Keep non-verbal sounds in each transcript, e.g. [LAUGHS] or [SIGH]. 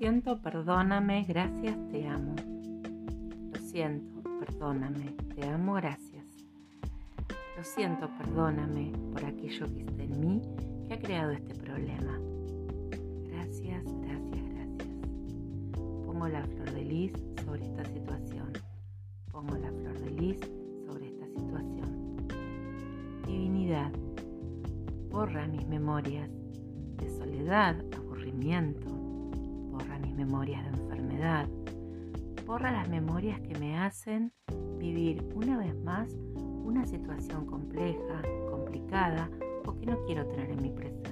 siento, perdóname, gracias, te amo. Lo siento, perdóname, te amo, gracias. Lo siento, perdóname por aquello que está en mí que ha creado este problema. Gracias, gracias, gracias. Pongo la flor de lis sobre esta situación. Pongo la flor de lis sobre esta situación. Divinidad, borra mis memorias de soledad, aburrimiento, memorias de enfermedad, borra las memorias que me hacen vivir una vez más una situación compleja, complicada o que no quiero tener en mi presente.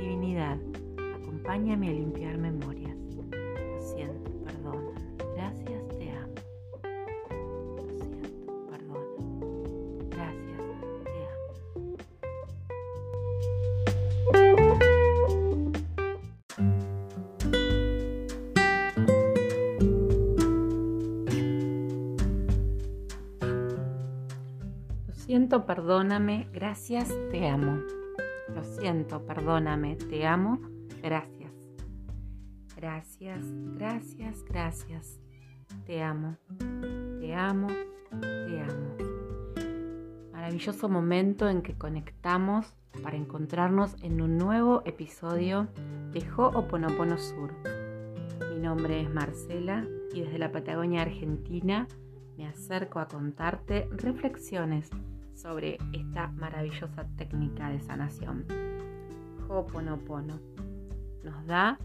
Divinidad, acompáñame a limpiar memorias. Perdóname, gracias, te amo. Lo siento, perdóname, te amo, gracias. Gracias, gracias, gracias. Te amo, te amo, te amo. Maravilloso momento en que conectamos para encontrarnos en un nuevo episodio de Ho'oponopono Sur. Mi nombre es Marcela y desde la Patagonia Argentina me acerco a contarte reflexiones sobre esta maravillosa técnica de sanación. Ho'oponopono nos da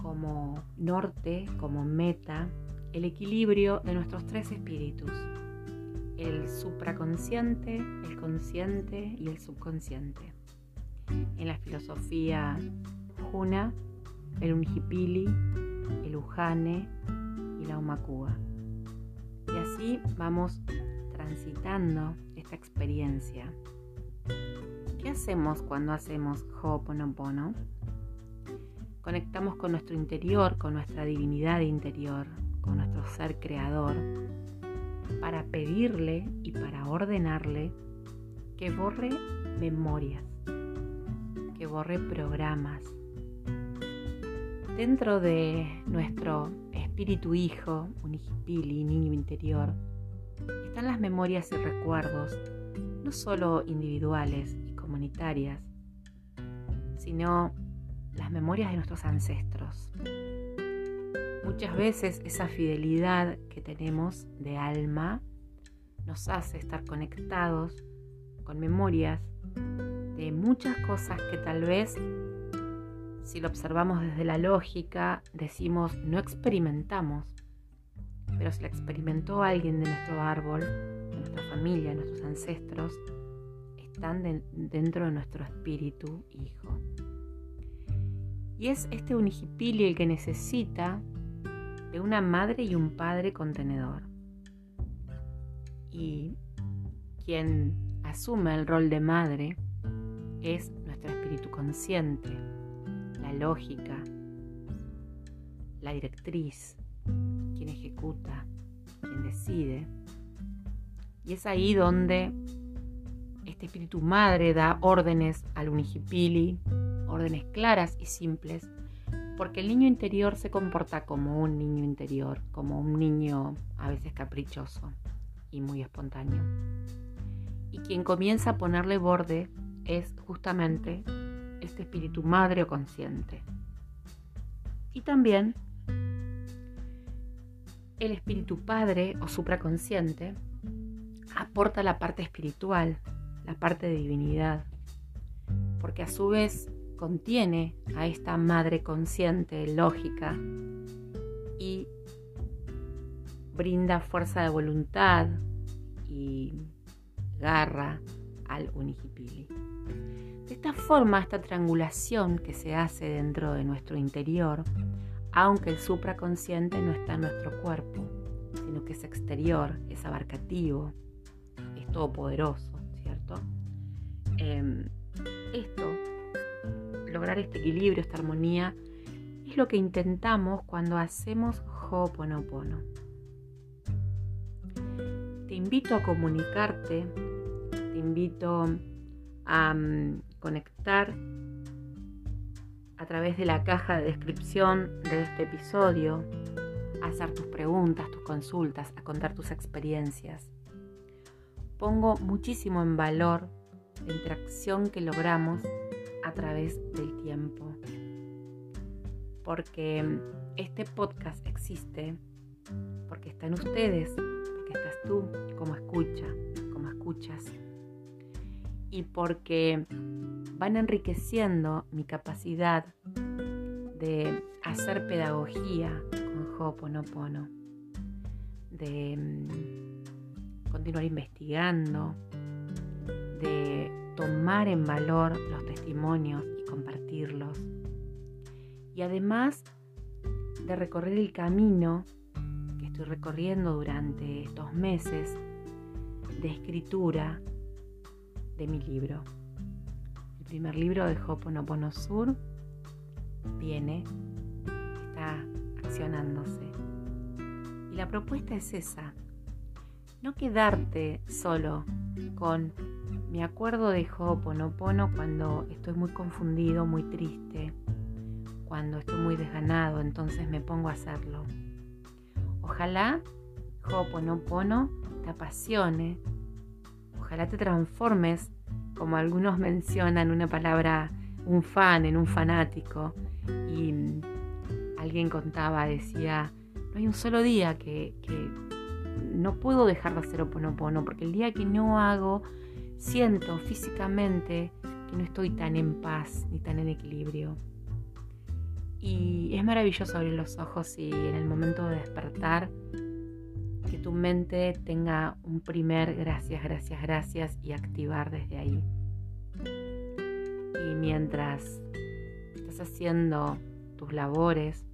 como norte, como meta, el equilibrio de nuestros tres espíritus, el supraconsciente, el consciente y el subconsciente. En la filosofía Juna, el Unjipili, el Ujane y la Umakua. Y así vamos transitando experiencia. ¿Qué hacemos cuando hacemos Ho'oponopono? Conectamos con nuestro interior, con nuestra divinidad interior, con nuestro ser creador, para pedirle y para ordenarle que borre memorias, que borre programas. Dentro de nuestro espíritu hijo, unijipili, niño interior, están las memorias y recuerdos, no solo individuales y comunitarias, sino las memorias de nuestros ancestros. Muchas veces esa fidelidad que tenemos de alma nos hace estar conectados con memorias de muchas cosas que tal vez si lo observamos desde la lógica decimos no experimentamos, pero si la experimentó alguien de nuestro árbol, de nuestra familia, de nuestros ancestros, están dentro de nuestro espíritu hijo. Y es este unijipili el que necesita de una madre y un padre contenedor. Y quien asume el rol de madre es nuestro espíritu consciente, la lógica, la directriz, quien ejecuta, quien decide. Y es ahí donde este espíritu madre da órdenes al unijipili, órdenes claras y simples porque el niño interior se comporta como un niño interior, como un niño a veces caprichoso y muy espontáneo. Y quien comienza a ponerle borde es justamente este espíritu madre o consciente. Y también el espíritu padre o supraconsciente aporta la parte espiritual, la parte de divinidad, porque a su vez contiene a esta madre consciente, lógica, y brinda fuerza de voluntad y garra al unijipili. Esta forma, esta triangulación que se hace dentro de nuestro interior, aunque el supraconsciente no está en nuestro cuerpo, sino que es exterior, es abarcativo, es todopoderoso, ¿cierto? Eh, esto lograr este equilibrio, esta armonía, es lo que intentamos cuando hacemos Ho'oponopono. Te invito a comunicarte, te invito a um, conectar a través de la caja de descripción de este episodio a hacer tus preguntas, tus consultas, a contar tus experiencias. Pongo muchísimo en valor la interacción que logramos a través del tiempo. Porque este podcast existe porque está en ustedes, porque estás tú como escucha, como escuchas. Y porque van enriqueciendo mi capacidad de hacer pedagogía con Ho'oponopono, de mm, continuar investigando, de tomar en valor los testimonios y compartirlos. Y además de recorrer el camino que estoy recorriendo durante estos meses de escritura de mi libro primer libro de Hoponopono Sur viene, está accionándose. Y la propuesta es esa, no quedarte solo con mi acuerdo de Hoponopono cuando estoy muy confundido, muy triste, cuando estoy muy desganado, entonces me pongo a hacerlo. Ojalá Hoponopono te apasione, ojalá te transformes como algunos mencionan una palabra, un fan, en un fanático. Y alguien contaba, decía, no hay un solo día que, no puedo dejar de hacer oponopono, porque el día que no hago, siento físicamente que no estoy tan en paz ni tan en equilibrio. Y es maravilloso abrir los ojos y en el momento de despertar que tu mente tenga un primer gracias, gracias, gracias y activar desde ahí. Y mientras estás haciendo tus labores,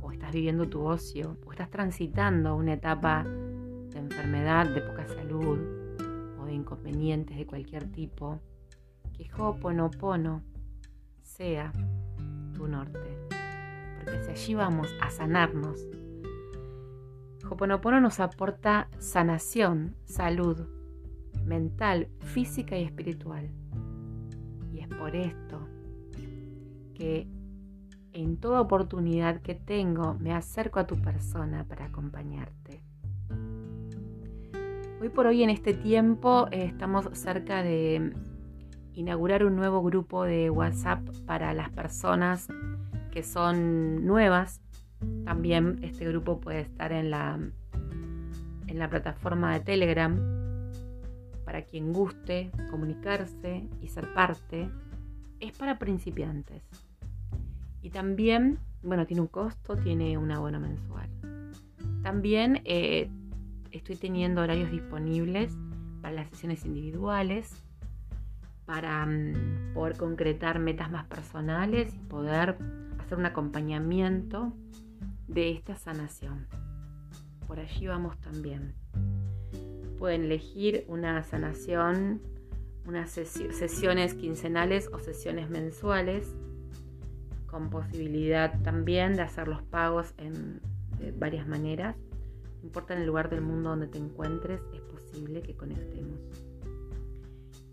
o estás viviendo tu ocio, o estás transitando una etapa de enfermedad, de poca salud, o de inconvenientes de cualquier tipo, que Ho'oponopono sea tu norte. Porque si allí vamos a sanarnos, Hoponopono nos aporta sanación, salud mental, física y espiritual. Y es por esto que en toda oportunidad que tengo me acerco a tu persona para acompañarte. Hoy por hoy en este tiempo eh, estamos cerca de inaugurar un nuevo grupo de WhatsApp para las personas que son nuevas también este grupo puede estar en la, en la plataforma de Telegram para quien guste comunicarse y ser parte. Es para principiantes. Y también, bueno, tiene un costo, tiene un abono mensual. También eh, estoy teniendo horarios disponibles para las sesiones individuales, para mm, poder concretar metas más personales y poder hacer un acompañamiento de esta sanación. Por allí vamos también. Pueden elegir una sanación, unas sesiones quincenales o sesiones mensuales, con posibilidad también de hacer los pagos en, de varias maneras. No importa en el lugar del mundo donde te encuentres, es posible que conectemos.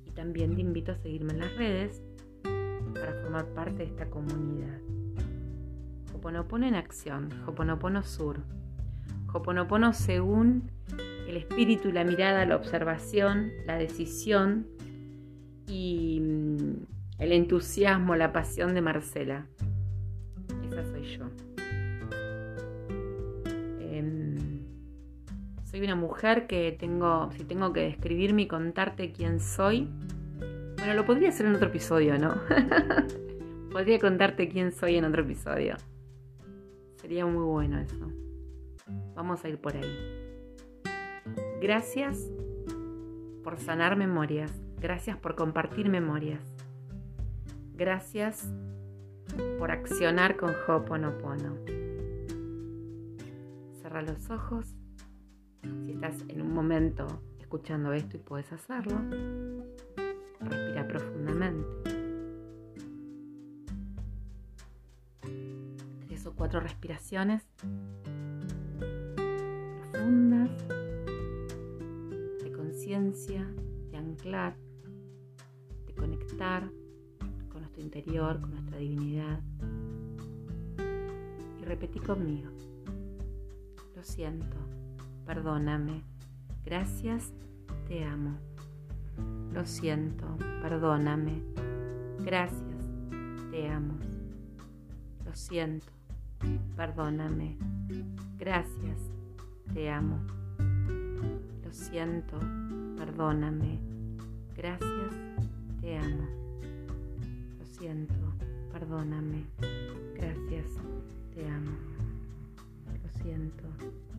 Y también te invito a seguirme en las redes para formar parte de esta comunidad. Hoponopono en acción, Hoponopono Sur. Hoponopono según el espíritu, la mirada, la observación, la decisión y mm, el entusiasmo, la pasión de Marcela. Esa soy yo. Em, soy una mujer que tengo, si tengo que describirme y contarte quién soy, bueno, lo podría hacer en otro episodio, ¿no? [LAUGHS] podría contarte quién soy en otro episodio. Sería muy bueno eso. Vamos a ir por ahí. Gracias por sanar memorias. Gracias por compartir memorias. Gracias por accionar con Ho'oponopono. Cerra los ojos. Si estás en un momento escuchando esto y puedes hacerlo, respira profundamente. Cuatro respiraciones profundas de conciencia, de anclar, de conectar con nuestro interior, con nuestra divinidad. Y repetí conmigo. Lo siento, perdóname, gracias, te amo. Lo siento, perdóname, gracias, te amo. Lo siento, perdóname, gracias, te amo. Lo siento, perdóname, gracias, te amo. Lo siento, perdóname, gracias, te amo. Lo siento.